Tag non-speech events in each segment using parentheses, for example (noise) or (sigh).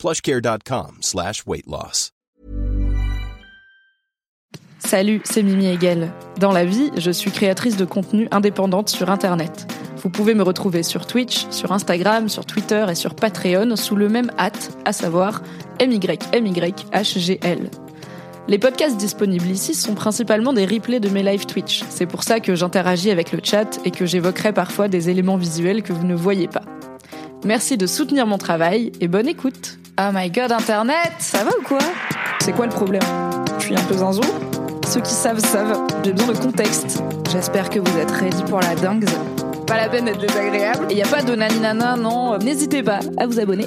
plushcare.com slash. Salut, c'est Mimi Hegel. Dans la vie, je suis créatrice de contenu indépendante sur Internet. Vous pouvez me retrouver sur Twitch, sur Instagram, sur Twitter et sur Patreon sous le même hâte, à savoir MYMYHGL. Les podcasts disponibles ici sont principalement des replays de mes live Twitch. C'est pour ça que j'interagis avec le chat et que j'évoquerai parfois des éléments visuels que vous ne voyez pas. Merci de soutenir mon travail et bonne écoute. Oh my god, Internet, ça va ou quoi? C'est quoi le problème? Je suis un peu zinzou Ceux qui savent savent, j'ai besoin de contexte. J'espère que vous êtes ready pour la dingue. Pas la peine d'être désagréable. Et y a pas de naninana, non. N'hésitez pas à vous abonner.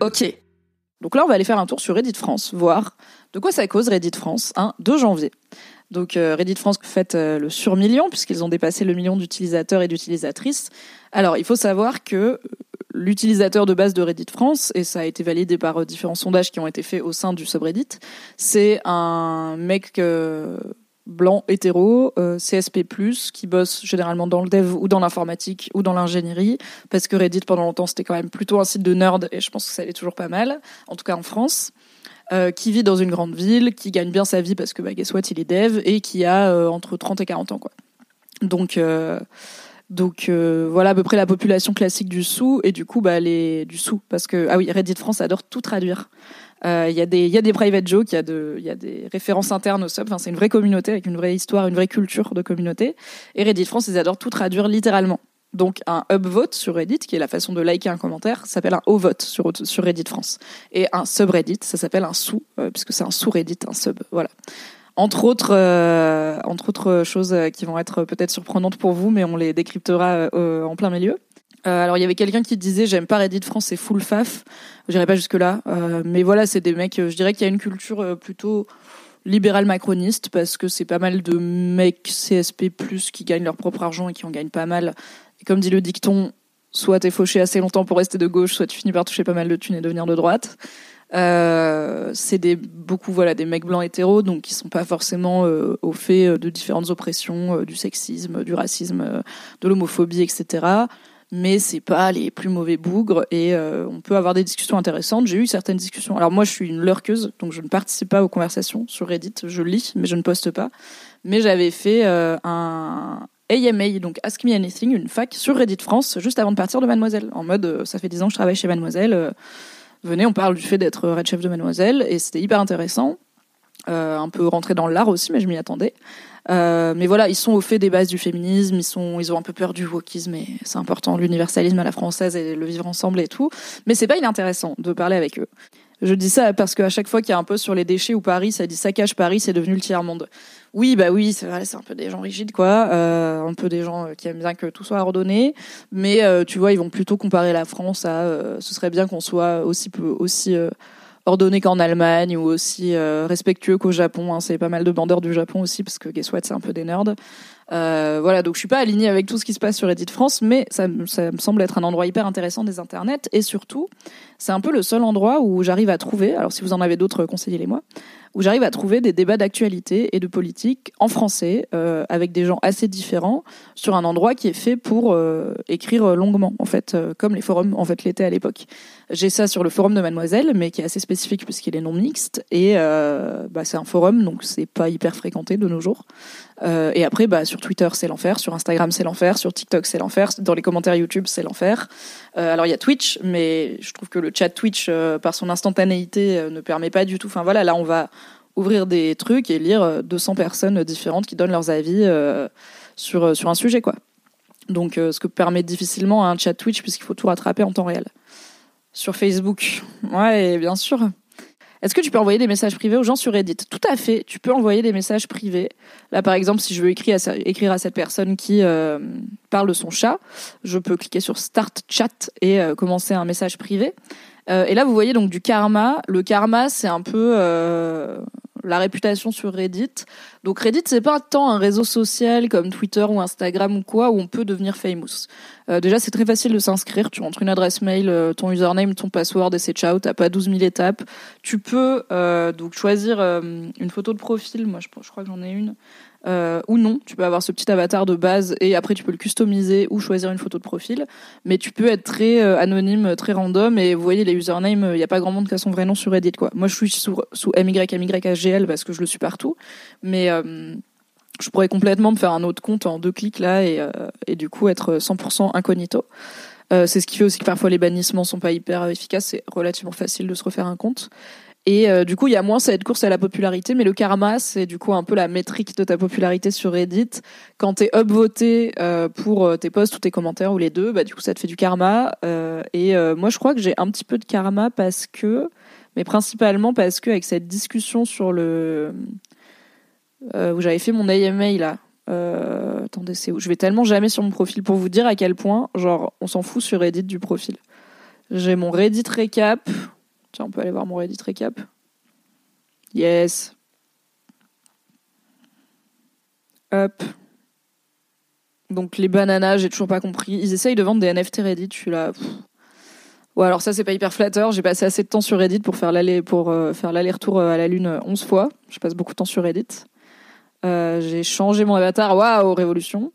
Ok. Donc là, on va aller faire un tour sur Reddit France, voir de quoi ça cause Reddit France, un 2 janvier. Donc euh, Reddit France fête euh, le surmillion puisqu'ils ont dépassé le million d'utilisateurs et d'utilisatrices. Alors il faut savoir que euh, l'utilisateur de base de Reddit France, et ça a été validé par différents sondages qui ont été faits au sein du subreddit, c'est un mec blanc hétéro, CSP+, qui bosse généralement dans le dev ou dans l'informatique ou dans l'ingénierie, parce que Reddit pendant longtemps c'était quand même plutôt un site de nerd et je pense que ça allait toujours pas mal, en tout cas en France. Euh, qui vit dans une grande ville, qui gagne bien sa vie parce que bah, guess what, il est dev et qui a euh, entre 30 et 40 ans quoi. Donc euh, donc voilà à peu près la population classique du sous et du coup bah les du sous parce que ah oui Reddit France adore tout traduire. Il y a des y a des private jokes, il y a de y a des références internes au sub. Enfin c'est une vraie communauté avec une vraie histoire, une vraie culture de communauté. Et Reddit France ils adorent tout traduire littéralement. Donc un upvote sur Reddit, qui est la façon de liker un commentaire, s'appelle un O-vote sur, sur Reddit France. Et un subreddit, ça s'appelle un sous, euh, puisque c'est un sous-reddit, un sub. Voilà. Entre autres, euh, entre autres choses qui vont être peut-être surprenantes pour vous, mais on les décryptera euh, en plein milieu. alors il y avait quelqu'un qui disait j'aime pas Reddit France, c'est full faf. J'irai pas jusque là, mais voilà, c'est des mecs. je dirais qu'il y a une culture plutôt libéral macroniste parce que c'est pas mal de mecs CSP+ qui gagnent leur propre argent et qui en gagnent pas mal et comme dit le dicton, soit t'es fauché assez longtemps pour rester de gauche, soit tu finis par toucher pas mal de thunes et devenir de droite. Euh, c'est des beaucoup voilà des mecs blancs hétéros donc qui sont pas forcément euh, au fait euh, de différentes oppressions, du sexisme, du racisme, de l'homophobie, etc. Mais c'est pas les plus mauvais bougres et on peut avoir des discussions intéressantes. J'ai eu certaines discussions. Alors moi je suis une lurkeuse donc je ne participe pas aux conversations sur Reddit. Je lis mais je ne poste pas. Mais j'avais fait un, AMA, donc Ask Me Anything, une fac sur Reddit France, juste avant de partir de Mademoiselle. En mode, ça fait 10 ans que je travaille chez Mademoiselle. Euh, venez, on parle du fait d'être red chef de Mademoiselle. Et c'était hyper intéressant. Euh, un peu rentré dans l'art aussi, mais je m'y attendais. mais voilà, ils sont au fait des bases du féminisme, ils, sont, ils ont un peu peur du wokisme, et c'est important, l'universalisme à la française et le vivre ensemble et tout. Mais c'est pas inintéressant de parler avec eux. Je dis ça parce qu'à chaque fois qu'il y a un post sur les déchets ou Paris, ça dit saccage Paris, c'est devenu le tiers-monde. Oui, bah oui, c'est vrai, c'est un peu des gens rigides, quoi. Euh, un peu des gens euh, qui aiment bien que tout soit ordonné. Mais euh, tu vois, ils vont plutôt comparer la France à euh, ce serait bien qu'on soit aussi, aussi ordonné qu'en Allemagne ou aussi respectueux qu'au Japon. Hein. C'est pas mal de bandeurs du Japon aussi, parce que guess what, c'est un peu des nerds. Euh, voilà, donc je suis pas alignée avec tout ce qui se passe sur Reddit France, mais ça, me semble être un endroit hyper intéressant des internets et surtout, c'est un peu le seul endroit où j'arrive à trouver, alors si vous en avez d'autres, conseillez-les-moi, où j'arrive à trouver des débats d'actualité et de politique en français euh, avec des gens assez différents sur un endroit qui est fait pour euh, écrire longuement en fait, euh, comme les forums en fait l'étaient à l'époque. J'ai ça sur le forum de Mademoiselle, mais qui est assez spécifique puisqu'il est non mixte et euh, bah, c'est un forum donc c'est pas hyper fréquenté de nos jours. Euh, et après, bah, sur Twitter, c'est l'enfer. Sur Instagram, c'est l'enfer. Sur TikTok, c'est l'enfer. Dans les commentaires YouTube, c'est l'enfer. Euh, alors, il y a Twitch, mais je trouve que le chat Twitch, par son instantanéité, ne permet pas du tout. Enfin, voilà, là, on va ouvrir des trucs et lire 200 personnes différentes qui donnent leurs avis sur, sur un sujet, quoi. Donc, ce que permet difficilement un chat Twitch, puisqu'il faut tout rattraper en temps réel. Sur Facebook, ouais, bien sûr. Est-ce que tu peux envoyer des messages privés aux gens sur Reddit? Tout à fait, tu peux envoyer des messages privés. Là, par exemple, si je veux écrire à, cette personne qui euh, parle de son chat, je peux cliquer sur Start Chat et euh, commencer un message privé. Euh, et là, vous voyez donc du karma. Le karma, c'est un peu la réputation sur Reddit. Donc Reddit, c'est pas tant un réseau social comme Twitter ou Instagram ou quoi où on peut devenir famous. Euh, déjà, c'est très facile de s'inscrire. Tu rentres une adresse mail, euh, ton username, ton password et c'est ciao. T'as pas 12 000 étapes. Tu peux euh, donc choisir une photo de profil. Moi, je, je crois que j'en ai une. Euh, ou non. Tu peux avoir ce petit avatar de base et après tu peux le customiser ou choisir une photo de profil. Mais tu peux être très euh, anonyme, très random et vous voyez les usernames, il n'y a pas grand monde qui a son vrai nom sur Reddit quoi. Moi je suis sous, sous MYMYHGL parce que je le suis partout, mais euh, je pourrais complètement me faire un autre compte en deux clics là et, et du coup être 100% incognito. c'est ce qui fait aussi que parfois les bannissements sont pas hyper efficaces. C'est relativement facile de se refaire un compte. Et euh, du coup, il y a moins cette course à la popularité, mais le karma, c'est du coup un peu la métrique de ta popularité sur Reddit. Quand t'es upvoté euh, pour euh, tes posts ou tes commentaires ou les deux, bah du coup, ça te fait du karma. Euh, et moi, je crois que j'ai un petit peu de karma parce que, mais principalement parce que avec cette discussion sur le où j'avais fait mon AMA là. attendez, c'est où? Je vais tellement jamais sur mon profil pour vous dire à quel point, genre, on s'en fout sur Reddit du profil. J'ai mon Reddit récap Tiens, on peut aller voir mon Reddit récap. Yes. Hop. Donc les bananas, j'ai toujours pas compris. Ils essayent de vendre des NFT Reddit, je suis là. Ouais, alors ça c'est pas hyper flatteur. J'ai passé assez de temps sur Reddit pour faire euh, l'aller-retour euh, à la lune 11 fois. Je passe beaucoup de temps sur Reddit. Euh, j'ai changé mon avatar. Waouh, révolution.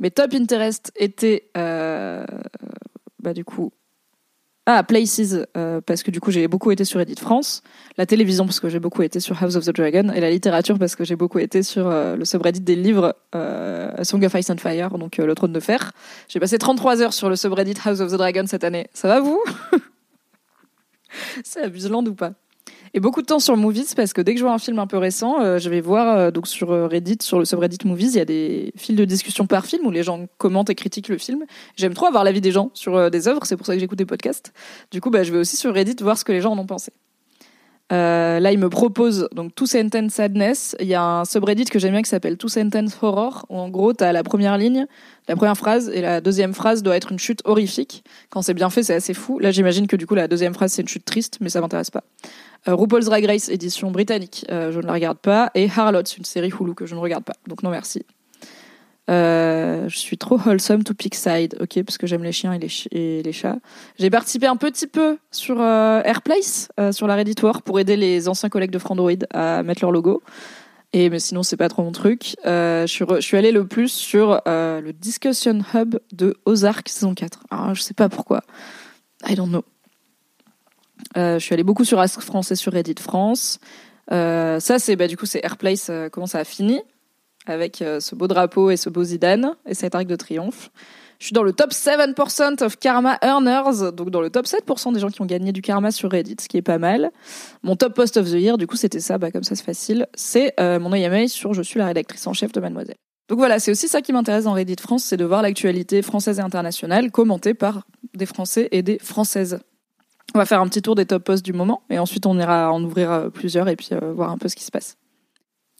Mes top interest étaient bah du coup ah, Places, euh, parce que du coup j'ai beaucoup été sur Reddit France, la télévision parce que j'ai beaucoup été sur House of the Dragon, et la littérature parce que j'ai beaucoup été sur euh, le subreddit des livres euh, Song of Ice and Fire, donc Le Trône de Fer. J'ai passé 33 heures sur le subreddit House of the Dragon cette année. Ça va vous? (laughs) C'est abuseland ou pas? Et beaucoup de temps sur Movies parce que dès que je vois un film un peu récent, euh, je vais voir euh, donc sur euh, Reddit, sur le subreddit Movies, il y a des fils de discussion par film où les gens commentent et critiquent le film. J'aime trop avoir l'avis des gens sur des œuvres, c'est pour ça que j'écoute des podcasts. Du coup, bah, je vais aussi sur Reddit voir ce que les gens en ont pensé. Là, il me propose donc Two Sentence Sadness. Il y a un subreddit que j'aime bien qui s'appelle Two Sentence Horror, où en gros, tu as la première ligne, la première phrase, et la deuxième phrase doit être une chute horrifique. Quand c'est bien fait, c'est assez fou. Là, j'imagine que du coup, la deuxième phrase, c'est une chute triste, mais ça m'intéresse pas. Euh, RuPaul's Drag Race, édition britannique, euh, je ne la regarde pas. Et Harlots, une série Hulu que je ne regarde pas. Donc non, merci. Euh, je suis trop wholesome to pick side, ok, parce que j'aime les chiens et les, chats. J'ai participé un petit peu sur euh, Airplace, sur la Reddit pour aider les anciens collègues de Frandroid à mettre leur logo. Et mais sinon, c'est pas trop mon truc. je, suis je allée le plus sur le Discussion Hub de Ozark saison 4. Alors, je sais pas pourquoi. I don't know. Je suis allée beaucoup sur Ask France et sur Reddit France. ça, c'est bah, du coup, c'est Airplace, comment ça a fini avec euh, ce beau drapeau et ce beau Zidane et cet arc de triomphe. Je suis dans le top 7% of karma earners, donc dans le top 7% des gens qui ont gagné du karma sur Reddit, ce qui est pas mal. Mon top post of the year, du coup, c'était ça, bah, comme ça c'est facile. C'est euh, mon AMA sur Je suis la rédactrice en chef de Mademoiselle. Donc voilà, c'est aussi ça qui m'intéresse dans Reddit France, c'est de voir l'actualité française et internationale commentée par des Français et des Françaises. On va faire un petit tour des top posts du moment et ensuite on ira en ouvrir euh, plusieurs et puis voir un peu ce qui se passe.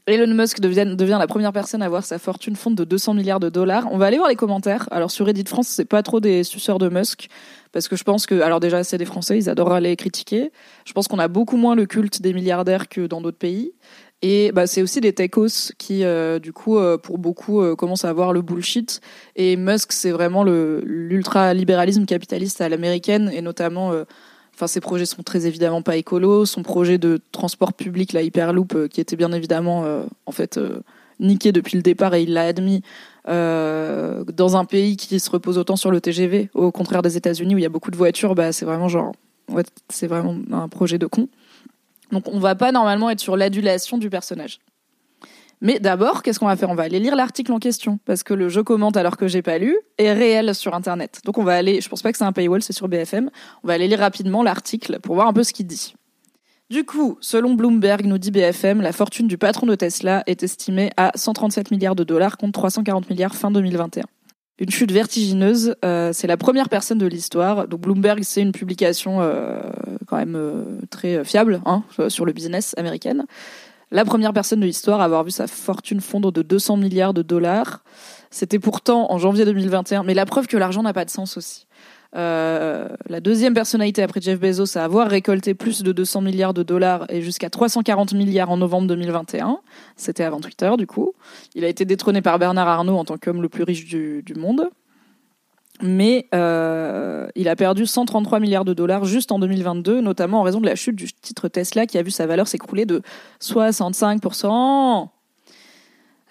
Elon Musk devient, devient, la première personne à voir sa fortune fondre de 200 milliards de dollars. On va aller voir les commentaires. Alors sur Reddit France, c'est pas trop des suceurs de Musk parce que je pense que alors déjà c'est des Français, ils adorent aller critiquer. Je pense qu'on a beaucoup moins le culte des milliardaires que dans d'autres pays. Et bah, c'est aussi des techos qui, euh, du coup, euh, pour beaucoup, euh, commencent à voir le bullshit. Et Musk, c'est vraiment l'ultra-libéralisme capitaliste à l'américaine, et notamment Enfin, ses projets sont très évidemment pas écolos. Son projet de transport public, la Hyperloop, euh, qui était bien évidemment euh, en fait euh, niqué depuis le départ et il l'a admis dans un pays qui se repose autant sur le TGV, au contraire des États-Unis où il y a beaucoup de voitures, bah c'est vraiment un projet de con. Donc on va pas normalement être sur l'adulation du personnage. Mais d'abord, qu'est-ce qu'on va faire? On va aller lire l'article en question parce que le jeu commente alors que j'ai pas lu est réel sur internet. Donc on va aller, je pense pas que c'est un paywall, c'est sur BFM. On va aller lire rapidement l'article pour voir un peu ce qu'il dit. Du coup, selon Bloomberg, nous dit BFM, la fortune du patron de Tesla est estimée à 137 milliards de dollars contre 340 milliards fin 2021. Une chute vertigineuse, euh, c'est la première personne de l'histoire. Donc Bloomberg, c'est une publication euh, quand même euh, très fiable hein, sur le business américaine la première personne de l'histoire à avoir vu sa fortune fondre de 200 milliards de dollars. C'était pourtant en janvier 2021, mais la preuve que l'argent n'a pas de sens aussi. euh, la deuxième personnalité après Jeff Bezos à avoir récolté plus de 200 milliards de dollars et jusqu'à 340 milliards en novembre 2021. C'était avant Twitter, du coup. Il a été détrôné par Bernard Arnault en tant qu'homme le plus riche du, monde. Mais euh, il a perdu 133 milliards de dollars juste en 2022, notamment en raison de la chute du titre Tesla qui a vu sa valeur s'écrouler de 65%.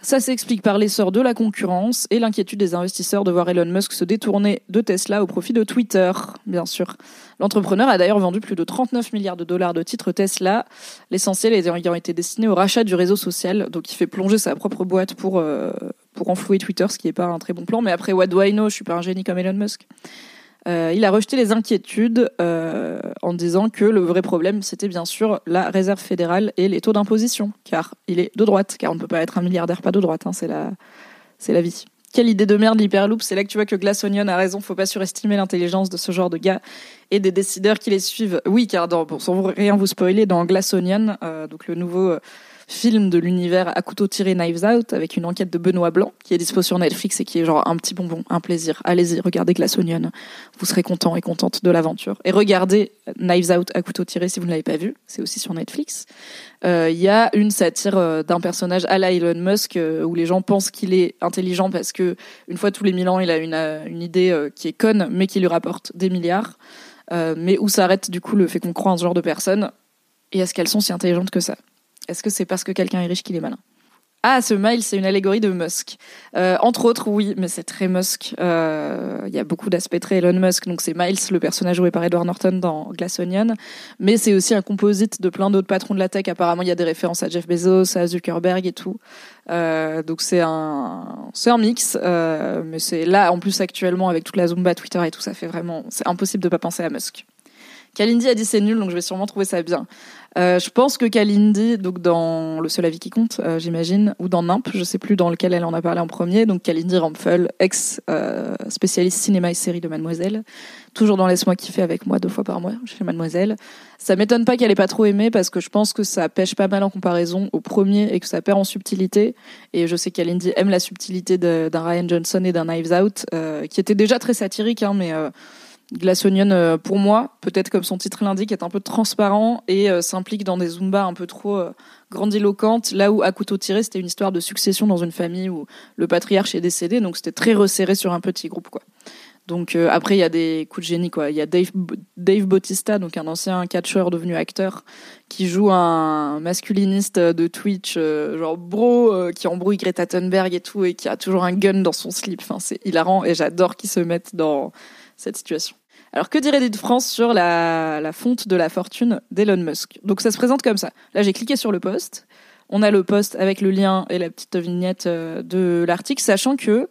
Ça s'explique par l'essor de la concurrence et l'inquiétude des investisseurs de voir Elon Musk se détourner de Tesla au profit de Twitter, bien sûr. L'entrepreneur a d'ailleurs vendu plus de 39 milliards de dollars de titres Tesla, l'essentiel ayant été destiné au rachat du réseau social, donc il fait plonger sa propre boîte pour, euh, pour enflouer Twitter, ce qui n'est pas un très bon plan, mais après, what do I know, je suis pas un génie comme Elon Musk. Euh, il a rejeté les inquiétudes euh, en disant que le vrai problème, c'était bien sûr la réserve fédérale et les taux d'imposition, car il est de droite, car on ne peut pas être un milliardaire pas de droite, hein, c'est la, la vie. Quelle idée de merde l'hyperloop, c'est là que tu vois que Glass Onion a raison, faut pas surestimer l'intelligence de ce genre de gars et des décideurs qui les suivent. Oui, car pour sans rien vous spoiler, dans Glass Onion, euh, donc le nouveau film de l'univers à couteau tiré Knives Out avec une enquête de Benoît Blanc qui est dispo sur Netflix et qui est genre un petit bonbon, un plaisir. Allez-y, regardez Glass Onion. Vous serez content et contente de l'aventure. Et regardez Knives Out à couteau tiré si vous ne l'avez pas vu. C'est aussi sur Netflix. Euh, il y a une satire euh, d'un personnage à la Elon Musk euh, où les gens pensent qu'il est intelligent parce que une fois tous les mille ans, il a une, une idée qui est conne mais qui lui rapporte des milliards. mais où s'arrête du coup le fait qu'on croit en ce genre de personnes? Et est-ce qu'elles sont si intelligentes que ça? Est-ce que c'est parce que quelqu'un est riche qu'il est malin? Ah, ce Miles, c'est une allégorie de Musk. Euh, entre autres, oui, mais c'est très Musk. Euh, il y a beaucoup d'aspects très Elon Musk. Donc c'est Miles, le personnage joué par Edward Norton dans Glass Onion. Mais c'est aussi un composite de plein d'autres patrons de la tech. Apparemment, il y a des références à Jeff Bezos, à Zuckerberg et tout. Euh, donc c'est un, c'est un mix. mais c'est là, en plus actuellement, avec toute la Zumba, Twitter et tout, ça fait vraiment, c'est impossible de pas penser à Musk. Kalindi a dit c'est nul, donc je vais sûrement trouver ça bien. Euh, je pense que Kalindi, donc dans Le Seul Avis qui compte, euh, j'imagine, ou dans Nimp, je sais plus dans lequel elle en a parlé en premier, donc Kalindi Rampfel, ex euh, spécialiste cinéma et série de Mademoiselle, toujours dans Laisse-moi kiffer avec moi deux fois par mois chez Mademoiselle. Ça m'étonne pas qu'elle ait pas trop aimé parce que je pense que ça pêche pas mal en comparaison au premier et que ça perd en subtilité. Et je sais qu'Alindy aime la subtilité d'un Ryan Johnson et d'un Knives Out, qui était déjà très satirique, hein, mais Glass Onion, euh, pour moi, peut-être comme son titre l'indique, est un peu transparent et euh, s'implique dans des zumbas un peu trop euh, grandiloquentes. Là où à couteau tiré, c'était une histoire de succession dans une famille où le patriarche est décédé, donc c'était très resserré sur un petit groupe, quoi. Donc après, il y a des coups de génie. Il y a Dave, Dave Bautista, donc un ancien catcheur devenu acteur, qui joue un masculiniste de Twitch, genre bro, qui embrouille Greta Thunberg et tout, et qui a toujours un gun dans son slip. Enfin, c'est hilarant et j'adore qu'ils se mettent dans cette situation. Alors que dirait de France sur la, fonte de la fortune d'Elon Musk? Donc ça se présente comme ça. Là j'ai cliqué sur le post. On a le post avec le lien et la petite vignette euh, de l'article, sachant que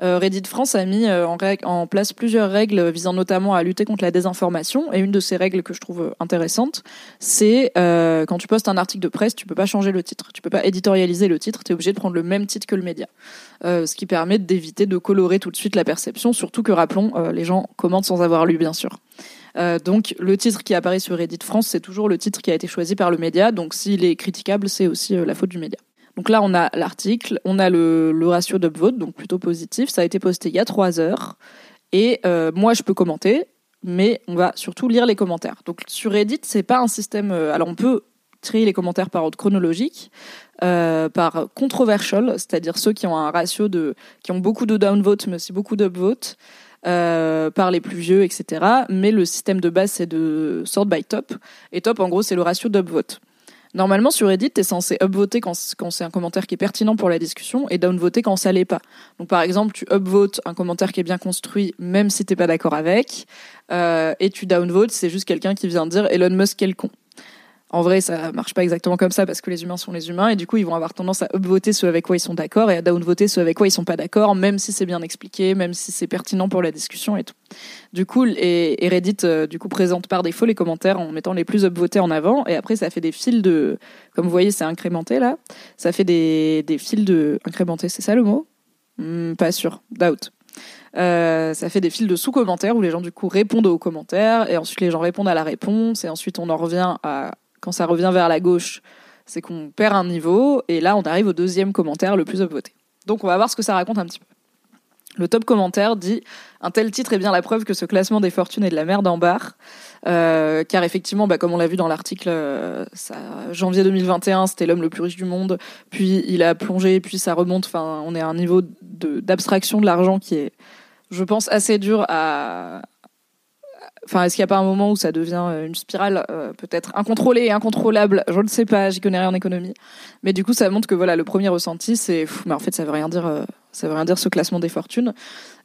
Reddit France a mis euh, en, place plusieurs règles visant notamment à lutter contre la désinformation. Et une de ces règles que je trouve intéressante, c'est euh, quand tu postes un article de presse, tu peux pas changer le titre, tu peux pas éditorialiser le titre, tu es obligé de prendre le même titre que le média. ce qui permet d'éviter de colorer tout de suite la perception, surtout que rappelons, les gens commentent sans avoir lu, bien sûr. donc le titre qui apparaît sur Reddit France, c'est toujours le titre qui a été choisi par le média. Donc s'il est critiquable, c'est aussi la faute du média. Donc là, on a l'article, on a le, ratio d'upvote, donc plutôt positif. Ça a été posté il y a trois heures. Et euh, moi, je peux commenter, mais on va surtout lire les commentaires. Donc sur Reddit, c'est pas un système. Euh, alors on peut trier les commentaires par ordre chronologique, euh, par controversial, c'est-à-dire ceux qui ont un ratio de, qui ont beaucoup de downvote, mais aussi beaucoup d'upvote. par les plus vieux, etc. Mais le système de base, c'est de sort by top. Et top, en gros, c'est le ratio d'upvote. Normalement, sur Reddit, tu es censé upvoter quand, c'est un commentaire qui est pertinent pour la discussion et downvoter quand ça l'est pas. Donc, par exemple, tu upvotes un commentaire qui est bien construit, même si t'es pas d'accord avec, euh, et tu downvotes, c'est juste quelqu'un qui vient dire Elon Musk, quel con. En vrai, ça marche pas exactement comme ça parce que les humains sont les humains et du coup, ils vont avoir tendance à upvoter ceux avec quoi ils sont d'accord et à downvoter ceux avec quoi ils sont pas d'accord, même si c'est bien expliqué, même si c'est pertinent pour la discussion et tout. Du coup, et, Reddit euh, du coup présente par défaut les commentaires en mettant les plus upvotés en avant et après ça fait des fils de, comme vous voyez, c'est incrémenté là, ça fait des, des fils de incrémenté, c'est ça le mot? Hmm, Pas sûr, doubt. Euh, ça fait des fils de sous-commentaires où les gens du coup répondent aux commentaires et ensuite les gens répondent à la réponse et ensuite on en revient à quand ça revient vers la gauche, c'est qu'on perd un niveau, et là on arrive au deuxième commentaire le plus upvoté. Donc on va voir ce que ça raconte un petit peu. Le top commentaire dit un tel titre est bien la preuve que ce classement des fortunes est de la merde en barre. Euh, car effectivement, bah, comme on l'a vu dans l'article, euh, janvier 2021, c'était l'homme le plus riche du monde. Puis il a plongé, puis ça remonte. Enfin, on est à un niveau d'abstraction de l'argent qui est, je pense, assez dur à, Enfin, est-ce qu'il n'y a pas un moment où ça devient euh, une spirale euh, peut-être incontrôlée et incontrôlable? Je ne sais pas, j'y connais rien en économie. Mais du coup, ça montre que voilà, le premier ressenti, c'est, mais en fait, ça veut rien dire, euh, ça veut rien dire ce classement des fortunes.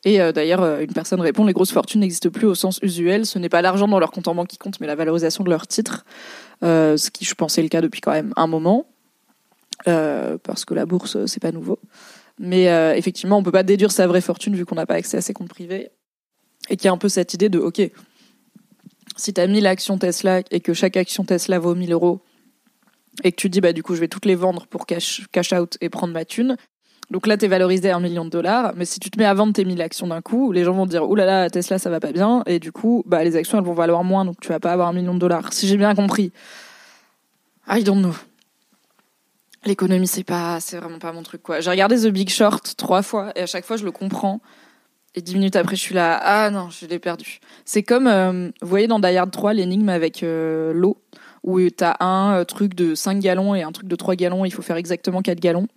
Et d'ailleurs, une personne répond les grosses fortunes n'existent plus au sens usuel. Ce n'est pas l'argent dans leur compte en banque qui compte, mais la valorisation de leurs titres. ce qui, je pense, est le cas depuis quand même un moment, parce que la bourse, c'est pas nouveau. Mais effectivement, on peut pas déduire sa vraie fortune vu qu'on n'a pas accès à ses comptes privés. Et qu'il y a un peu cette idée de, ok, si tu as 1000 actions Tesla et que chaque action Tesla vaut 1000 euros et que tu dis bah du coup je vais toutes les vendre pour cash, cash out et prendre ma thune, donc là tu es valorisé à un million de dollars, mais si tu te mets à vendre tes 1000 actions d'un coup, les gens vont dire oulala là là, Tesla ça va pas bien et du coup bah les actions elles vont valoir moins donc tu vas pas avoir un million de dollars. Si j'ai bien compris. I don't know. L'économie c'est pas c'est vraiment pas mon truc quoi. J'ai regardé The Big Short trois fois et à chaque fois je le comprends et dix minutes après, je suis là, ah non, je l'ai perdu. C'est comme, euh, vous voyez dans Die Hard 3, l'énigme avec euh, l'eau, où t'as un euh, truc de 5 gallons et un truc de 3 gallons, il faut faire exactement 4 gallons.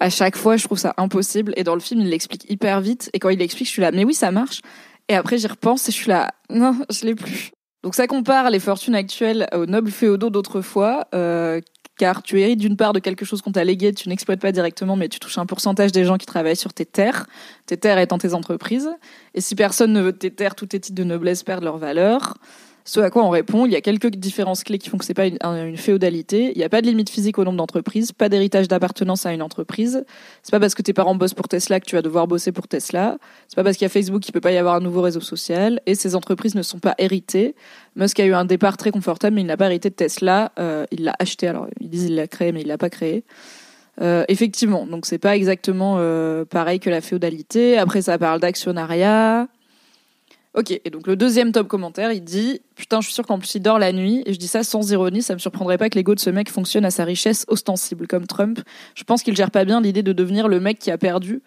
À chaque fois, je trouve ça impossible. Et dans le film, il l'explique hyper vite. Et quand il l'explique, je suis là, mais oui, ça marche. Et après, j'y repense et je suis là, non, je l'ai plus. Donc ça compare les fortunes actuelles aux nobles féodaux d'autrefois, car tu hérites d'une part de quelque chose qu'on t'a légué, tu n'exploites pas directement, mais tu touches un pourcentage des gens qui travaillent sur tes terres, tes terres étant tes entreprises. Et si personne ne veut tes terres, tous tes titres de noblesse perdent leur valeur. Ce à quoi on répond, il y a quelques différences clés qui font que c'est pas une, féodalité. Il n'y a pas de limite physique au nombre d'entreprises, pas d'héritage d'appartenance à une entreprise. C'est pas parce que tes parents bossent pour Tesla que tu vas devoir bosser pour Tesla. C'est pas parce qu'il y a Facebook qu'il peut pas y avoir un nouveau réseau social. Et ces entreprises ne sont pas héritées. Musk a eu un départ très confortable, mais il n'a pas hérité de Tesla. Euh, il l'a acheté. Alors ils disent il l'a créé, mais il l'a pas créé. Euh, effectivement, donc c'est pas exactement euh, pareil que la féodalité. Après, ça parle d'actionnariat. Ok, et donc le deuxième top commentaire, il dit Putain, je suis sûr qu'en plus il dort la nuit, et je dis ça sans ironie, ça me surprendrait pas que l'ego de ce mec fonctionne à sa richesse ostensible, comme Trump. Je pense qu'il gère pas bien l'idée de devenir le mec qui a perdu.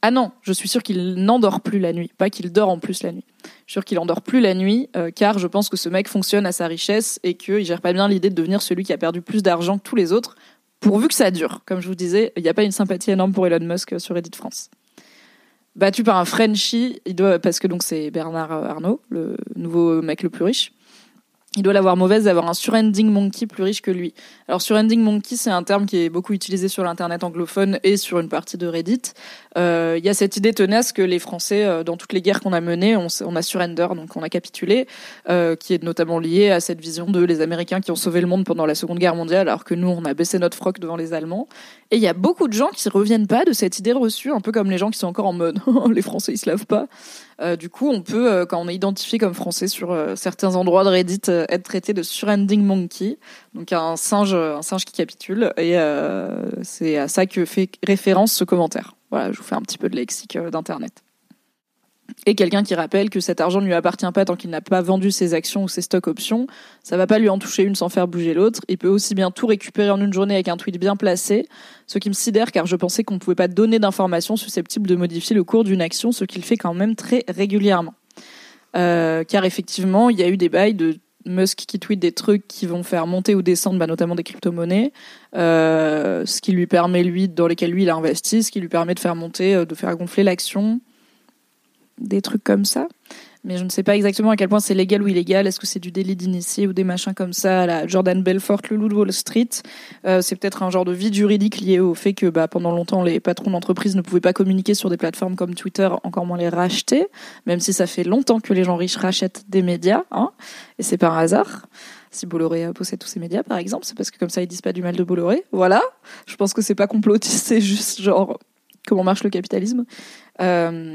Ah non, je suis sûr qu'il n'endort plus la nuit, pas qu'il dort en plus la nuit. Je suis sûr qu'il endort plus la nuit, euh, car je pense que ce mec fonctionne à sa richesse et qu'il gère pas bien l'idée de devenir celui qui a perdu plus d'argent que tous les autres, pourvu que ça dure. Comme je vous disais, il n'y a pas une sympathie énorme pour Elon Musk sur Reddit France battu par un Frenchie, il doit, parce que donc c'est Bernard Arnault, le nouveau mec le plus riche il doit l'avoir mauvaise d'avoir un surending monkey plus riche que lui. Alors surending monkey, c'est un terme qui est beaucoup utilisé sur l'internet anglophone et sur une partie de Reddit. Euh, il y a cette idée tenace que les Français, euh, dans toutes les guerres qu'on a menées, on, on, a surrender, donc on a capitulé, euh, qui est notamment lié à cette vision de les Américains qui ont sauvé le monde pendant la Seconde Guerre mondiale, alors que nous, on a baissé notre froc devant les Allemands. Et il y a beaucoup de gens qui reviennent pas de cette idée reçue, un peu comme les gens qui sont encore en mode (laughs) les Français ils se lavent pas. Euh, du coup, on peut, euh, quand on est identifié comme français sur euh, certains endroits de Reddit, être traité de surending monkey, donc un singe, un singe qui capitule. Et c'est à ça que fait référence ce commentaire. Voilà, je vous fais un petit peu de lexique d'internet et quelqu'un qui rappelle que cet argent ne lui appartient pas tant qu'il n'a pas vendu ses actions ou ses stocks options, ça va pas lui en toucher une sans faire bouger l'autre. Il peut aussi bien tout récupérer en une journée avec un tweet bien placé, ce qui me sidère car je pensais qu'on ne pouvait pas donner d'informations susceptibles de modifier le cours d'une action, ce qu'il fait quand même très régulièrement. Euh, car effectivement, il y a eu des bails de Musk qui tweet des trucs qui vont faire monter ou descendre, bah, notamment des crypto-monnaies, euh, ce qui lui permet lui, dans lesquels lui il a investi, ce qui lui permet de faire monter, euh, de faire gonfler l'action des trucs comme ça. Mais je ne sais pas exactement à quel point c'est légal ou illégal. Est-ce que c'est du délit d'initié ou des machins comme ça la Jordan Belfort, le loup de Wall Street? Euh, C'est peut-être un genre de vide juridique lié au fait que bah, pendant longtemps, les patrons d'entreprise ne pouvaient pas communiquer sur des plateformes comme Twitter, encore moins les racheter, même si ça fait longtemps que les gens riches rachètent des médias. Hein, et c'est par hasard. Si Bolloré possède tous ces médias, par exemple, c'est parce que comme ça, ils disent pas du mal de Bolloré. Voilà. Je pense que c'est pas complotiste, (laughs) c'est juste genre comment marche le capitalisme. Euh,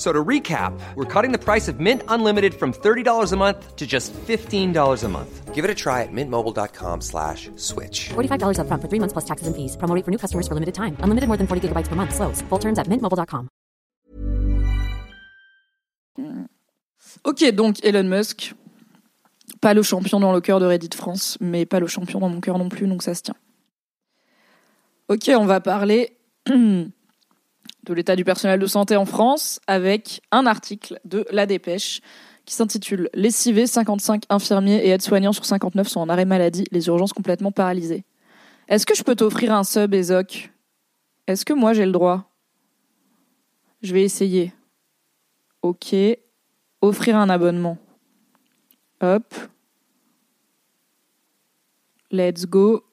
So to recap, we're cutting the price of Mint Unlimited from $30 a month to just $15 a month. Give it a try at mintmobile.com slash switch. $45 up front for three months plus taxes and fees. Promo rate for new customers for limited time. Unlimited more than 40 gigabytes per month. Slows. Full terms at mintmobile.com. Ok, donc Elon Musk, pas le champion dans le cœur de Reddit France, mais pas le champion dans mon cœur non plus, donc ça se tient. Ok, on va parler (clears throat) de l'état du personnel de santé en France avec un article de La Dépêche qui s'intitule Lessivés, 55 infirmiers et aides-soignants sur 59 sont en arrêt maladie, les urgences complètement paralysées. Est-ce que je peux t'offrir un sub, Ezoc Est-ce que moi j'ai le droit? Je vais essayer. Ok. Offrir un abonnement. Hop. Let's go.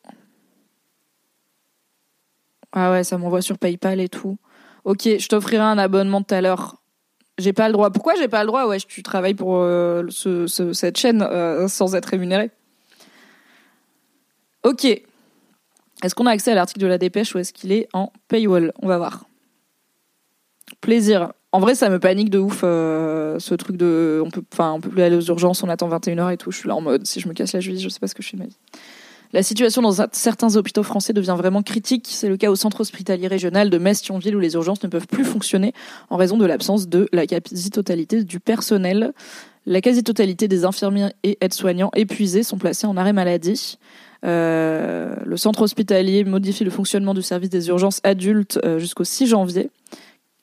Ah ouais, ça m'envoie sur PayPal et tout. Ok, je t'offrirai un abonnement tout à l'heure. J'ai pas le droit. Pourquoi j'ai pas le droit? Ouais, tu travailles pour euh, ce, ce- cette chaîne euh, sans être rémunéré. Ok. Est-ce qu'on a accès à l'article de la dépêche ou est-ce qu'il est en paywall? On va voir. Plaisir. En vrai, ça me panique de ouf euh, ce truc de. On peut, on peut plus aller aux urgences, on attend 21h et tout. Je suis là en mode, si je me casse la cheville, je sais pas ce que je fais ma vie. La situation dans certains hôpitaux français devient vraiment critique. C'est le cas au centre hospitalier régional de Metz-Thionville où les urgences ne peuvent plus fonctionner en raison de l'absence de la quasi-totalité du personnel. La quasi-totalité des infirmiers et aides-soignants épuisés sont placés en arrêt maladie. Euh, le centre hospitalier modifie le fonctionnement du service des urgences adultes euh, jusqu'au 6 janvier.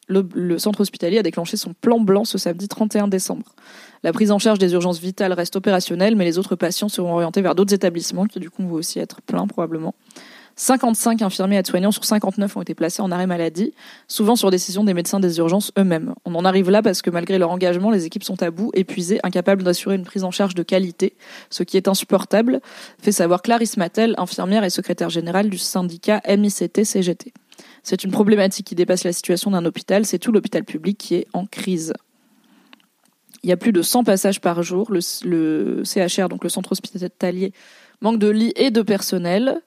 Le centre hospitalier a déclenché son plan blanc ce samedi 31 décembre. La prise en charge des urgences vitales reste opérationnelle, mais les autres patients seront orientés vers d'autres établissements qui, du coup, vont aussi être pleins probablement. 55 infirmiers aides-soignants sur 59 ont été placés en arrêt maladie, souvent sur décision des médecins des urgences eux-mêmes. On en arrive là parce que malgré leur engagement, les équipes sont à bout, épuisées, incapables d'assurer une prise en charge de qualité, ce qui est insupportable, fait savoir Clarisse Mattel, infirmière et secrétaire générale du syndicat MICT-CGT. C'est une problématique qui dépasse la situation d'un hôpital, c'est tout l'hôpital public qui est en crise. Il y a plus de 100 passages par jour. Le, CHR, donc le centre hospitalier, manque de lits et de personnel.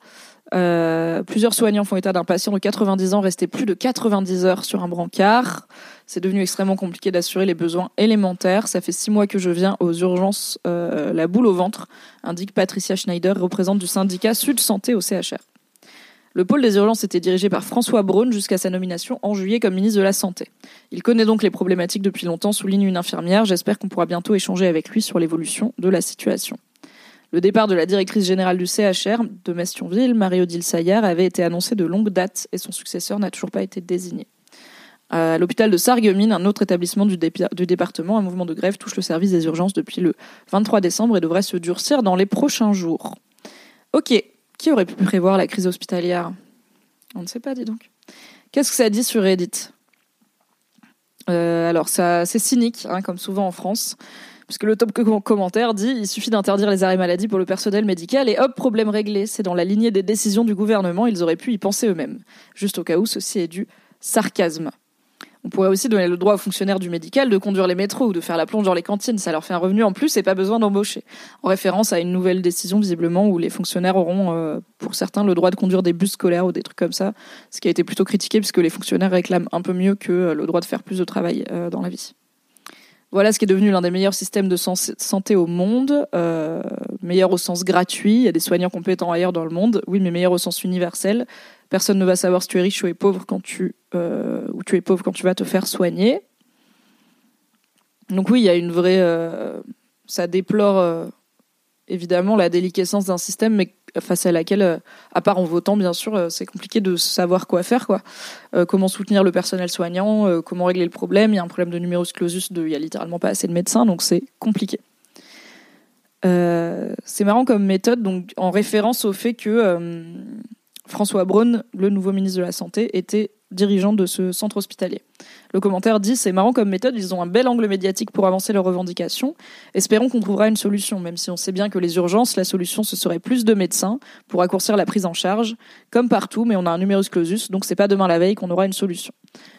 Euh, plusieurs soignants font état d'un patient de 90 ans resté plus de 90 heures sur un brancard. C'est devenu extrêmement compliqué d'assurer les besoins élémentaires. Ça fait six mois que je viens aux urgences, euh, la boule au ventre, indique Patricia Schneider, représentante du syndicat Sud Santé au CHR. Le pôle des urgences était dirigé par François Braun jusqu'à sa nomination en juillet comme ministre de la Santé. Il connaît donc les problématiques depuis longtemps, souligne une infirmière. J'espère qu'on pourra bientôt échanger avec lui sur l'évolution de la situation. Le départ de la directrice générale du CHR de Mestionville, Marie-Odile Saillard, avait été annoncé de longue date et son successeur n'a toujours pas été désigné. À l'hôpital de Sarreguemines, un autre établissement du département, un mouvement de grève touche le service des urgences depuis le 23 décembre et devrait se durcir dans les prochains jours. Ok, qui aurait pu prévoir la crise hospitalière? On ne sait pas, dis donc. Qu'est-ce que ça dit sur Reddit? Euh, Alors, ça, c'est cynique, hein, comme souvent en France, puisque le top co- commentaire dit il suffit d'interdire les arrêts maladie pour le personnel médical et hop, problème réglé. C'est dans la lignée des décisions du gouvernement, ils auraient pu y penser eux-mêmes. Juste au cas où ceci est du sarcasme. On pourrait aussi donner le droit aux fonctionnaires du médical de conduire les métros ou de faire la plonge dans les cantines. Ça leur fait un revenu en plus et pas besoin d'embaucher. En référence à une nouvelle décision, visiblement, où les fonctionnaires auront, euh, pour certains, le droit de conduire des bus scolaires ou des trucs comme ça. Ce qui a été plutôt critiqué puisque les fonctionnaires réclament un peu mieux que euh, le droit de faire plus de travail euh, dans la vie. Voilà ce qui est devenu l'un des meilleurs systèmes de santé au monde, meilleur au sens gratuit. Il y a des soignants compétents ailleurs dans le monde, oui, mais meilleur au sens universel. Personne ne va savoir si tu es riche ou es pauvre quand tu euh, ou tu es pauvre quand tu vas te faire soigner. Donc oui, il y a une vraie, euh, ça déplore euh, évidemment la déliquescence d'un système, mais face à laquelle, à part en votant bien sûr, c'est compliqué de savoir quoi faire, quoi. Comment soutenir le personnel soignant, comment régler le problème. Il y a un problème de numerus clausus, de, il y a littéralement pas assez de médecins, donc c'est compliqué. C'est marrant comme méthode, donc en référence au fait que François Braun, le nouveau ministre de la Santé, était dirigeant de ce centre hospitalier. Le commentaire dit c'est marrant comme méthode, ils ont un bel angle médiatique pour avancer leurs revendications. Espérons qu'on trouvera une solution, même si on sait bien que les urgences, la solution ce serait plus de médecins pour raccourcir la prise en charge, comme partout, mais on a un numerus clausus, donc c'est pas demain la veille qu'on aura une solution.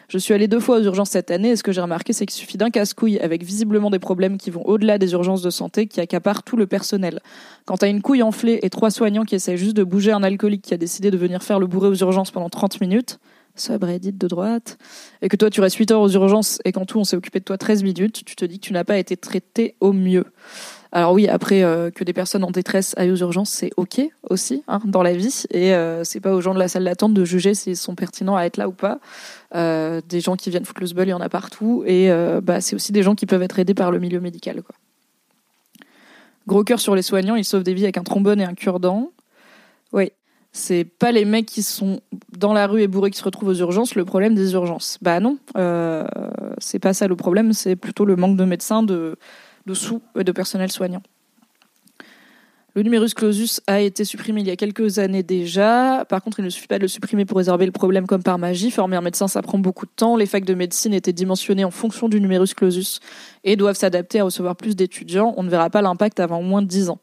Je suis allée deux fois aux urgences cette année et ce que j'ai remarqué c'est qu'il suffit d'un casse-couille avec visiblement des problèmes qui vont au-delà des urgences de santé qui accaparent tout le personnel. Quand t'as une couille enflée et trois soignants qui essaient juste de bouger un alcoolique qui a décidé de venir faire le bourré aux urgences pendant 30 minutes, subreddit de droite, et que toi tu restes 8 heures aux urgences et qu'en tout on s'est occupé de toi 13 minutes, tu te dis que tu n'as pas été traité au mieux. Alors oui, après euh, que des personnes en détresse aillent aux urgences, c'est ok aussi hein, dans la vie, et euh, c'est pas aux gens de la salle d'attente de juger s'ils sont pertinents à être là ou pas. Euh, des gens qui viennent foutre le sbul, il y en a partout, et bah c'est aussi des gens qui peuvent être aidés par le milieu médical. Gros cœur sur les soignants, ils sauvent des vies avec un trombone et un cure-dent. Oui, c'est pas les mecs qui sont dans la rue et bourrés qui se retrouvent aux urgences le problème des urgences. Bah non, euh, c'est pas ça le problème, c'est plutôt le manque de médecins, de, sous et de personnel soignant. Le numerus clausus a été supprimé il y a quelques années déjà. Par contre, il ne suffit pas de le supprimer pour résorber le problème comme par magie. Former un médecin, ça prend beaucoup de temps. Les facs de médecine étaient dimensionnées en fonction du numerus clausus et doivent s'adapter à recevoir plus d'étudiants. On ne verra pas l'impact avant au moins 10 ans.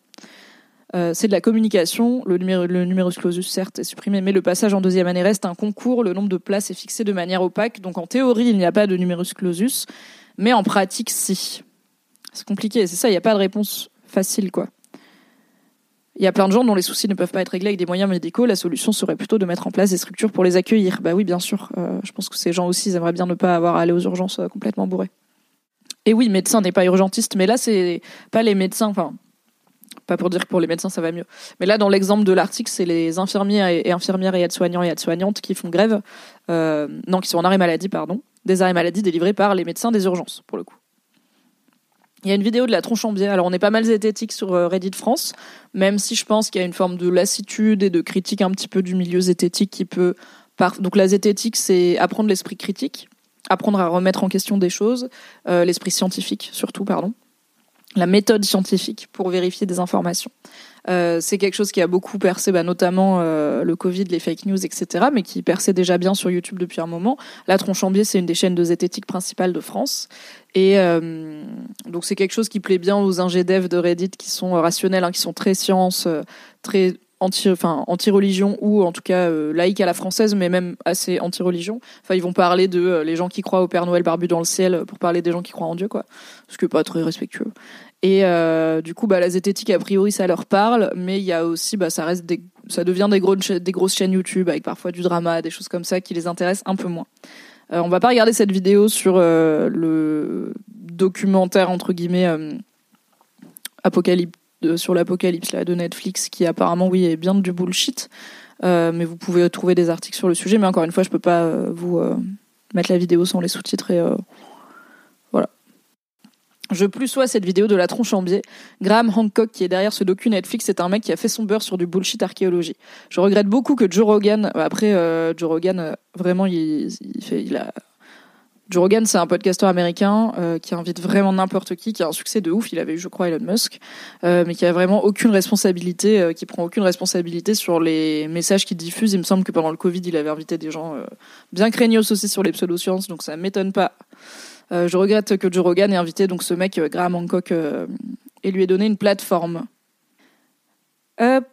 Euh, c'est de la communication. Le, le numerus clausus, certes, est supprimé, mais le passage en deuxième année reste un concours. Le nombre de places est fixé de manière opaque. Donc en théorie, il n'y a pas de numerus clausus, mais en pratique, si. C'est compliqué, c'est ça, il n'y a pas de réponse facile, quoi. Il y a plein de gens dont les soucis ne peuvent pas être réglés avec des moyens médicaux. La solution serait plutôt de mettre en place des structures pour les accueillir. Bah oui, bien sûr. Euh, je pense que ces gens aussi, ils aimeraient bien ne pas avoir à aller aux urgences euh, complètement bourrés. Et oui, médecin n'est pas urgentiste, mais là, c'est pas les médecins. Enfin, pas pour dire que pour les médecins ça va mieux. Mais là, dans l'exemple de l'article, c'est les infirmiers et infirmières et aides-soignants et aides-soignantes qui font grève, euh, non, qui sont en arrêt maladie, pardon, des arrêts maladie délivrés par les médecins des urgences, pour le coup. Il y a une vidéo de la tronche en biais. Alors, on est pas mal zététique sur euh, Reddit France, même si je pense qu'il y a une forme de lassitude et de critique un petit peu du milieu zététique qui peut. Donc, la zététique, c'est apprendre l'esprit critique, apprendre à remettre en question des choses, euh, l'esprit scientifique surtout, pardon la méthode scientifique pour vérifier des informations. Euh, c'est quelque chose qui a beaucoup percé, bah, notamment euh, le Covid, les fake news, etc., mais qui perçait déjà bien sur YouTube depuis un moment. La Tronche en c'est une des chaînes de zététique principales de France. Et euh, donc c'est quelque chose qui plaît bien aux ingédevs de Reddit qui sont rationnels, hein, qui sont très science, très anti, enfin anti-religion ou en tout cas euh, laïque à la française, mais même assez anti-religion. Enfin, ils vont parler de les gens qui croient au Père Noël barbu dans le ciel pour parler des gens qui croient en Dieu, quoi. Ce qui est pas très respectueux. Et euh, du coup, bah, la zététique, a priori, ça leur parle, mais il y a aussi, bah, ça reste des, ça devient des, grosses, chaînes YouTube avec parfois du drama, des choses comme ça qui les intéressent un peu moins. Euh, on va pas regarder cette vidéo sur le documentaire entre guillemets apocalypse sur l'apocalypse de Netflix qui apparemment oui est bien du bullshit. Euh, mais vous pouvez trouver des articles sur le sujet. Mais encore une fois, je peux pas euh, vous euh, mettre la vidéo sans les sous-titres et. Je plus sois cette vidéo de la tronche en biais. Graham Hancock, qui est derrière ce docu Netflix, c'est un mec qui a fait son beurre sur du bullshit archéologie. Je regrette beaucoup que Joe Rogan, après Joe Rogan, vraiment, il, il, fait, il a Joe Rogan, c'est un podcasteur américain euh, qui invite vraiment n'importe qui, qui a un succès de ouf. Il avait eu, je crois, Elon Musk, euh, mais qui a vraiment aucune responsabilité, euh, qui prend aucune responsabilité sur les messages qu'il diffuse. Il me semble que pendant le Covid, il avait invité des gens bien craignos aussi sur les pseudosciences, donc ça m'étonne pas. Je regrette que Joe Rogan ait invité donc ce mec Graham Hancock et lui ait donné une plateforme. Hop.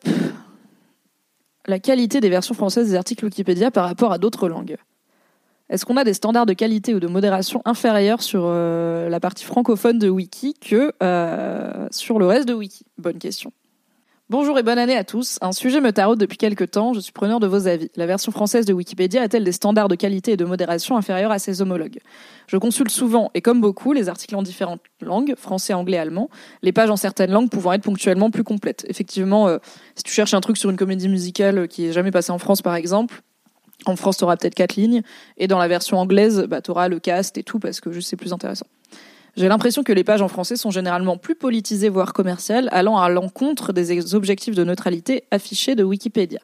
La qualité des versions françaises des articles Wikipédia par rapport à d'autres langues. Est-ce qu'on a des standards de qualité ou de modération inférieurs sur euh, la partie francophone de Wiki que euh, sur le reste de Wiki? Bonne question. Bonjour et bonne année à tous. Un sujet me taraude depuis quelques temps, je suis preneur de vos avis. La version française de Wikipédia a-t-elle des standards de qualité et de modération inférieurs à ses homologues? Je consulte souvent, et comme beaucoup, les articles en différentes langues, français, anglais, allemand, les pages en certaines langues pouvant être ponctuellement plus complètes. Effectivement, euh, si tu cherches un truc sur une comédie musicale qui est jamais passée en France par exemple, en France, tu auras peut-être quatre lignes. Et dans la version anglaise, bah, tu auras le cast et tout parce que juste c'est plus intéressant. J'ai l'impression que les pages en français sont généralement plus politisées, voire commerciales, allant à l'encontre des objectifs de neutralité affichés de Wikipédia.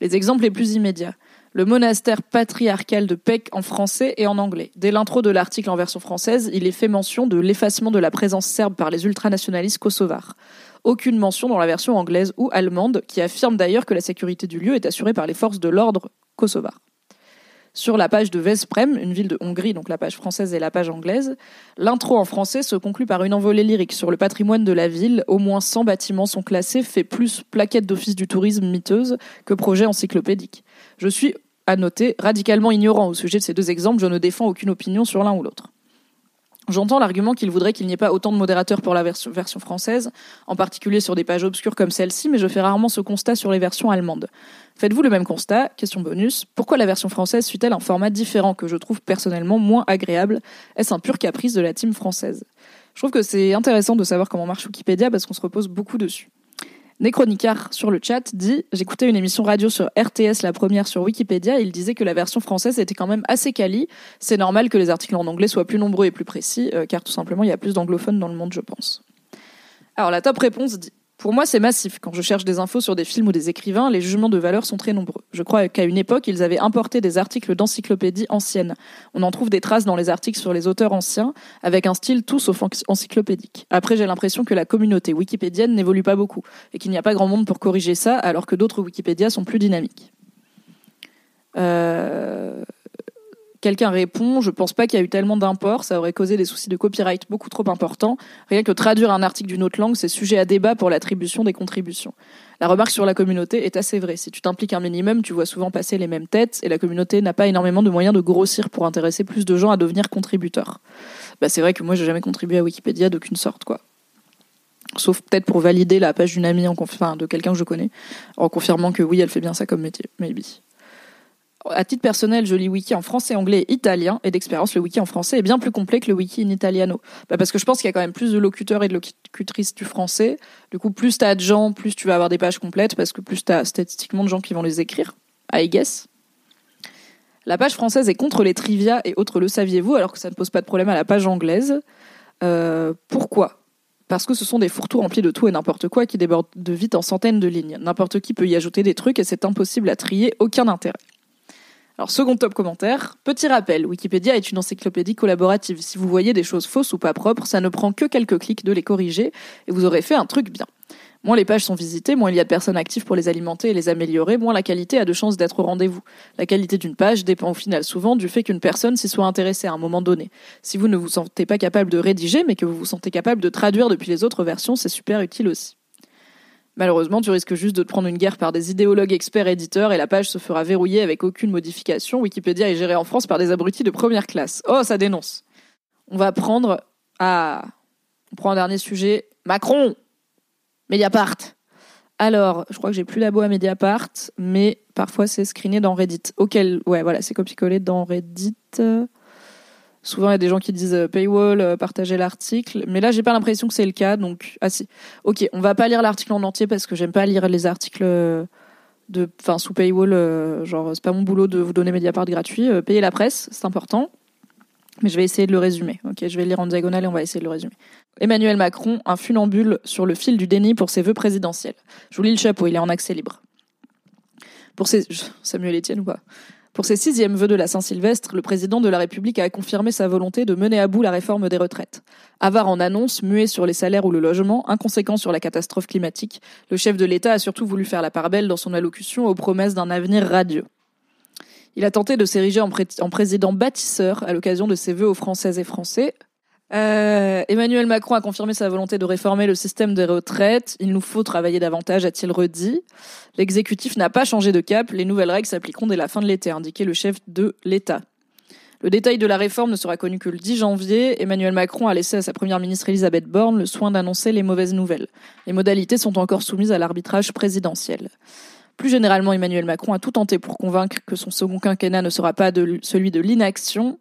Les exemples les plus immédiats. Le monastère patriarcal de Peck en français et en anglais. Dès l'intro de l'article en version française, il est fait mention de l'effacement de la présence serbe par les ultranationalistes kosovars. Aucune mention dans la version anglaise ou allemande, qui affirme d'ailleurs que la sécurité du lieu est assurée par les forces de l'ordre kosovar. Sur la page de Vesprem, une ville de Hongrie, donc la page française et la page anglaise, l'intro en français se conclut par une envolée lyrique sur le patrimoine de la ville. Au moins 100 bâtiments sont classés, fait plus plaquette d'office du tourisme miteuse que projet encyclopédique. Je suis, à noter, radicalement ignorant au sujet de ces deux exemples, je ne défends aucune opinion sur l'un ou l'autre. J'entends l'argument qu'il voudrait qu'il n'y ait pas autant de modérateurs pour la version, version française, en particulier sur des pages obscures comme celle-ci, mais je fais rarement ce constat sur les versions allemandes. Faites-vous le même constat Question bonus. Pourquoi la version française suit-elle un format différent que je trouve personnellement moins agréable? Est-ce un pur caprice de la team française? Je trouve que c'est intéressant de savoir comment marche Wikipédia parce qu'on se repose beaucoup dessus. Necronicar sur le chat dit J'écoutais une émission radio sur RTS, la première sur Wikipédia, et il disait que la version française était quand même assez quali. C'est normal que les articles en anglais soient plus nombreux et plus précis, euh, car tout simplement il y a plus d'anglophones dans le monde, je pense. Alors la top réponse dit pour moi, c'est massif. Quand je cherche des infos sur des films ou des écrivains, les jugements de valeur sont très nombreux. Je crois qu'à une époque, ils avaient importé des articles d'encyclopédie anciennes. On en trouve des traces dans les articles sur les auteurs anciens, avec un style tout sauf encyclopédique. Après, j'ai l'impression que la communauté wikipédienne n'évolue pas beaucoup, et qu'il n'y a pas grand monde pour corriger ça, alors que d'autres Wikipédias sont plus dynamiques. Euh... Quelqu'un répond, je pense pas qu'il y a eu tellement d'imports, ça aurait causé des soucis de copyright beaucoup trop importants. Rien que traduire un article d'une autre langue, c'est sujet à débat pour l'attribution des contributions. La remarque sur la communauté est assez vraie. Si tu t'impliques un minimum, tu vois souvent passer les mêmes têtes, et la communauté n'a pas énormément de moyens de grossir pour intéresser plus de gens à devenir contributeurs. Bah, c'est vrai que moi, j'ai jamais contribué à Wikipédia d'aucune sorte, quoi sauf peut-être pour valider la page d'une amie en enfin, de quelqu'un que je connais en confirmant que oui elle fait bien ça comme métier maybe à titre personnel, je lis wiki en français, anglais italien, et d'expérience, le wiki en français est bien plus complet que le wiki en italiano. Bah parce que je pense qu'il y a quand même plus de locuteurs et de locutrices du français. Du coup, plus t'as de gens, plus tu vas avoir des pages complètes, parce que plus t'as statistiquement de gens qui vont les écrire. I guess. La page française est contre les trivia et autres le saviez-vous, alors que ça ne pose pas de problème à la page anglaise. Euh, pourquoi? Parce que ce sont des fourre-tout remplis de tout et n'importe quoi qui débordent de vite en centaines de lignes. N'importe qui peut y ajouter des trucs et c'est impossible à trier, aucun intérêt. Alors, second top commentaire, petit rappel, Wikipédia est une encyclopédie collaborative. Si vous voyez des choses fausses ou pas propres, ça ne prend que quelques clics de les corriger et vous aurez fait un truc bien. Moins les pages sont visitées, moins il y a de personnes actives pour les alimenter et les améliorer, moins la qualité a de chances d'être au rendez-vous. La qualité d'une page dépend au final souvent du fait qu'une personne s'y soit intéressée à un moment donné. Si vous ne vous sentez pas capable de rédiger, mais que vous vous sentez capable de traduire depuis les autres versions, c'est super utile aussi. Malheureusement, tu risques juste de te prendre une guerre par des idéologues experts éditeurs et la page se fera verrouiller avec aucune modification. Wikipédia est géré en France par des abrutis de première classe. Oh, ça dénonce. On va prendre à on prend un dernier sujet, Macron. Mediapart. Alors, je crois que j'ai plus d'abo à Mediapart, mais parfois c'est screené dans Reddit. Auquel, ouais, voilà, c'est copié-collé dans Reddit. Souvent, il y a des gens qui disent euh, paywall, euh, partager l'article. Mais là, j'ai pas l'impression que c'est le cas. Donc, ah si. Ok, on va pas lire l'article en entier parce que j'aime pas lire les articles euh, de, enfin, sous paywall. genre, c'est pas mon boulot de vous donner Mediapart gratuit. payer la presse, c'est important. Mais je vais essayer de le résumer. Ok, je vais lire en diagonale et on va essayer de le résumer. Emmanuel Macron, un funambule sur le fil du déni pour ses vœux présidentiels. Je vous lis le chapeau, il est en accès libre. Pour ses... Samuel Etienne ou pas? Pour ses sixièmes vœux de la Saint-Sylvestre, le président de la République a confirmé sa volonté de mener à bout la réforme des retraites. Avare en annonce, muet sur les salaires ou le logement, inconséquent sur la catastrophe climatique, le chef de l'État a surtout voulu faire la part belle dans son allocution aux promesses d'un avenir radieux. Il a tenté de s'ériger en, en, président bâtisseur à l'occasion de ses vœux aux Françaises et Français, euh, Emmanuel Macron a confirmé sa volonté de réformer le système des retraites. Il nous faut travailler davantage, a-t-il redit. L'exécutif n'a pas changé de cap. Les nouvelles règles s'appliqueront dès la fin de l'été, a indiqué le chef de l'État. Le détail de la réforme ne sera connu que le 10 janvier. Emmanuel Macron a laissé à sa première ministre Elisabeth Borne le soin d'annoncer les mauvaises nouvelles. Les modalités sont encore soumises à l'arbitrage présidentiel. Plus généralement, Emmanuel Macron a tout tenté pour convaincre que son second quinquennat ne sera pas celui de l'inaction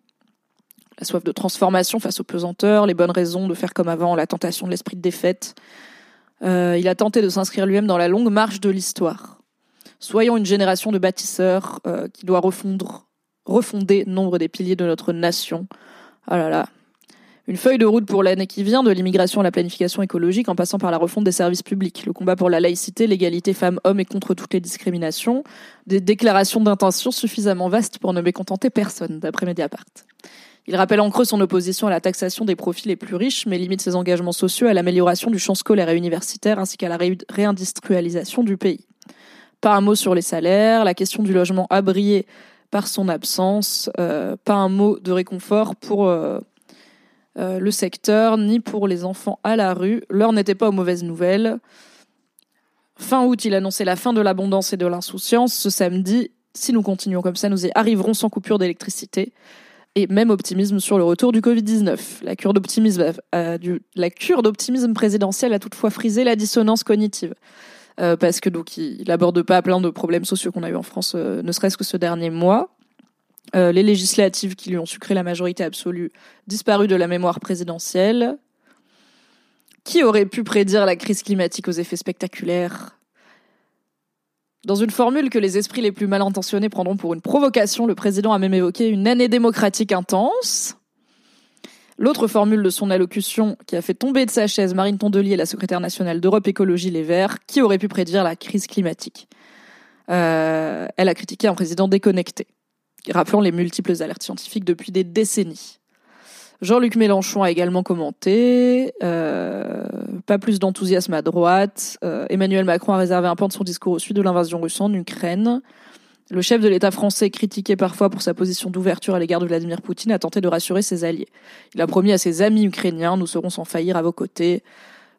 la soif de transformation face aux pesanteurs, les bonnes raisons de faire comme avant, la tentation de l'esprit de défaite. Euh, il a tenté de s'inscrire lui-même dans la longue marche de l'histoire. Soyons une génération de bâtisseurs euh, qui doit refonder nombre des piliers de notre nation. Ah là. Une feuille de route pour l'année qui vient, de l'immigration à la planification écologique, en passant par la refonte des services publics, le combat pour la laïcité, l'égalité femmes-hommes et contre toutes les discriminations, des déclarations d'intention suffisamment vastes pour ne mécontenter personne, d'après Mediapart. Il rappelle en creux son opposition à la taxation des profits les plus riches, mais limite ses engagements sociaux à l'amélioration du champ scolaire et universitaire ainsi qu'à la réindustrialisation du pays. Pas un mot sur les salaires, la question du logement a par son absence, euh, pas un mot de réconfort pour euh, euh, le secteur, ni pour les enfants à la rue. L'heure n'était pas aux mauvaises nouvelles. Fin août, il annonçait la fin de l'abondance et de l'insouciance. Ce samedi, si nous continuons comme ça, nous y arriverons sans coupure d'électricité. Et même optimisme sur le retour du Covid-19. La cure d'optimisme, cure d'optimisme présidentielle a toutefois frisé la dissonance cognitive. Euh, parce que donc il pas plein de problèmes sociaux qu'on a eu en France, euh, ne serait-ce que ce dernier mois. Euh, les législatives qui lui ont sucré la majorité absolue disparu de la mémoire présidentielle. Qui aurait pu prédire la crise climatique aux effets spectaculaires? Dans une formule que les esprits les plus mal intentionnés prendront pour une provocation, le président a même évoqué une année démocratique intense. L'autre formule de son allocution qui a fait tomber de sa chaise Marine Tondelier, la secrétaire nationale d'Europe Écologie Les Verts, qui aurait pu prédire la crise climatique. Euh, elle a critiqué un président déconnecté, rappelant les multiples alertes scientifiques depuis des décennies. Jean-Luc Mélenchon a également commenté, euh, pas plus d'enthousiasme à droite. Euh, Emmanuel Macron a réservé un pan de son discours au suite de l'invasion russe en Ukraine. Le chef de l'État français, critiqué parfois pour sa position d'ouverture à l'égard de Vladimir Poutine, a tenté de rassurer ses alliés. Il a promis à ses amis ukrainiens, nous serons sans faillir à vos côtés.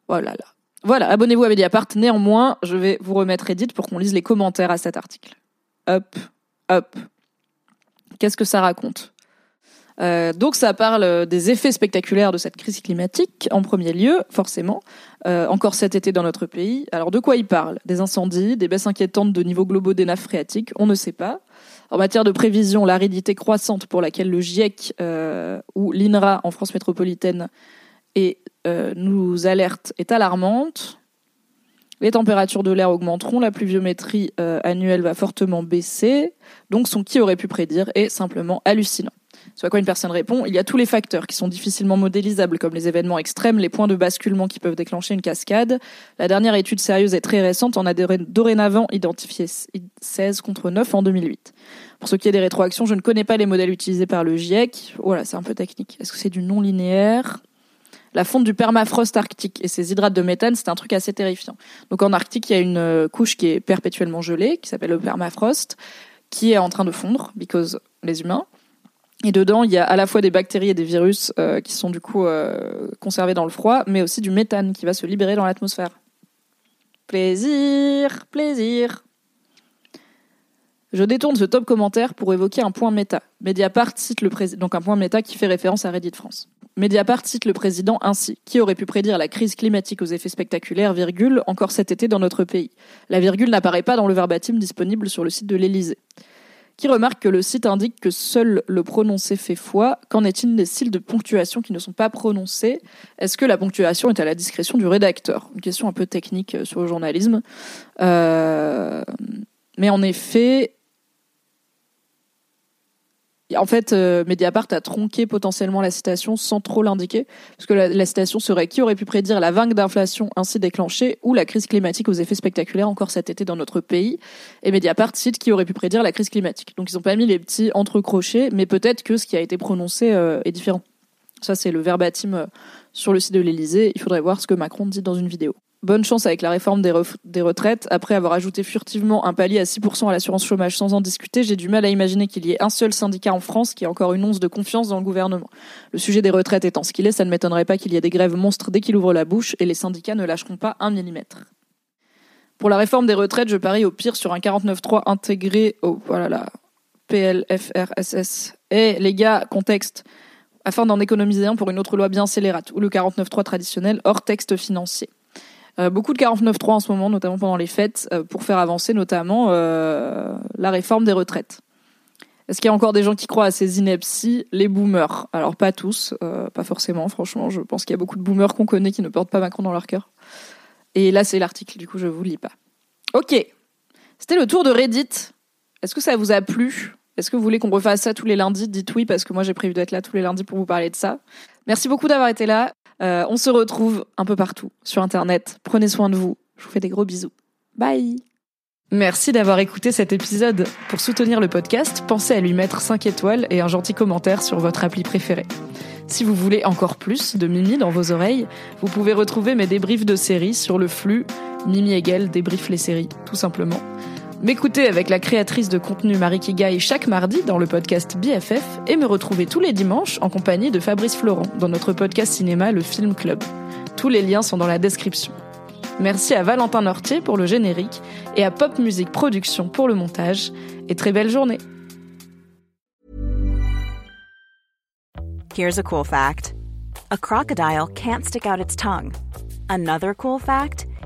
Voilà, là. Voilà, abonnez-vous à Mediapart. Néanmoins, je vais vous remettre Edith pour qu'on lise les commentaires à cet article. Hop, hop. Qu'est-ce que ça raconte? Euh, donc ça parle des effets spectaculaires de cette crise climatique en premier lieu, forcément, euh, encore cet été dans notre pays. Alors de quoi il parle? Des incendies, des baisses inquiétantes de niveau globaux des nappes phréatiques, on ne sait pas. En matière de prévision, l'aridité croissante pour laquelle le GIEC euh, ou l'INRA en France métropolitaine nous alerte est alarmante. Les températures de l'air augmenteront, la pluviométrie annuelle va fortement baisser, donc son qui aurait pu prédire est simplement hallucinant. Ce à quoi une personne répond, il y a tous les facteurs qui sont difficilement modélisables, comme les événements extrêmes, les points de basculement qui peuvent déclencher une cascade. La dernière étude sérieuse et très récente en a dorénavant identifié 16 contre 9 en 2008. Pour ce qui est des rétroactions, je ne connais pas les modèles utilisés par le GIEC. Voilà, c'est un peu technique. Est-ce que c'est du non linéaire la fonte du permafrost arctique et ses hydrates de méthane, c'est un truc assez terrifiant. Donc en Arctique, il y a une euh, couche qui est perpétuellement gelée, qui s'appelle le permafrost, qui est en train de fondre, because les humains. Et dedans, il y a à la fois des bactéries et des virus euh, qui sont du coup euh, conservés dans le froid, mais aussi du méthane qui va se libérer dans l'atmosphère. Plaisir, plaisir. Je détourne ce top commentaire pour évoquer un point méta. Mediapart cite le président, donc un point méta qui fait référence à Reddit France. Mediapart cite le président ainsi. Qui aurait pu prédire la crise climatique aux effets spectaculaires, virgule, encore cet été dans notre pays La virgule n'apparaît pas dans le verbatim disponible sur le site de l'Élysée qui remarque que le site indique que seul le prononcé fait foi. Qu'en est-il des styles de ponctuation qui ne sont pas prononcés? Est-ce que la ponctuation est à la discrétion du rédacteur? Une question un peu technique euh, sur le journalisme. Euh, mais en effet, en fait, euh, Mediapart a tronqué potentiellement la citation sans trop l'indiquer, parce que la, citation serait qui aurait pu prédire la vague d'inflation ainsi déclenchée ou la crise climatique aux effets spectaculaires encore cet été dans notre pays. Et Mediapart cite qui aurait pu prédire la crise climatique. Donc ils n'ont pas mis les petits entrecrochés, mais peut-être que ce qui a été prononcé euh, est différent. Ça, c'est le verbatim euh, sur le site de l'Elysée. Il faudrait voir ce que Macron dit dans une vidéo. Bonne chance avec la réforme des, retraites. Après avoir ajouté furtivement un palier à 6% à l'assurance chômage sans en discuter, j'ai du mal à imaginer qu'il y ait un seul syndicat en France qui ait encore une once de confiance dans le gouvernement. Le sujet des retraites étant ce qu'il est, ça ne m'étonnerait pas qu'il y ait des grèves monstres dès qu'il ouvre la bouche et les syndicats ne lâcheront pas un millimètre. Pour la réforme des retraites, je parie au pire sur un 49.3 intégré au voilà la PLFRSS. Et les gars, contexte afin d'en économiser un pour une autre loi bien scélérate, ou le 49.3 traditionnel hors texte financier. Euh, beaucoup de 49.3 en ce moment, notamment pendant les fêtes, euh, pour faire avancer notamment euh, la réforme des retraites. Est-ce qu'il y a encore des gens qui croient à ces inepties? Les boomers. Alors pas tous, pas forcément, franchement. Je pense qu'il y a beaucoup de boomers qu'on connaît qui ne portent pas Macron dans leur cœur. Et là, c'est l'article, du coup, je vous lis pas. Ok, c'était le tour de Reddit. Est-ce que ça vous a plu? Est-ce que vous voulez qu'on refasse ça tous les lundis? Dites oui, parce que moi j'ai prévu d'être là tous les lundis pour vous parler de ça. Merci beaucoup d'avoir été là. Euh, on se retrouve un peu partout sur Internet. Prenez soin de vous. Je vous fais des gros bisous. Bye Merci d'avoir écouté cet épisode. Pour soutenir le podcast, pensez à lui mettre 5 étoiles et un gentil commentaire sur votre appli préférée. Si vous voulez encore plus de Mimi dans vos oreilles, vous pouvez retrouver mes débriefs de séries sur le flux Mimi Égale débrief les séries, tout simplement. M'écouter avec la créatrice de contenu Marie Kigai chaque mardi dans le podcast BFF et me retrouver tous les dimanches en compagnie de Fabrice Florent dans notre podcast cinéma Le Film Club. Tous les liens sont dans la description. Merci à Valentin Nortier pour le générique et à Pop Music Production pour le montage. Et très belle journée Here's a cool fact a crocodile can't stick out its tongue. Another cool fact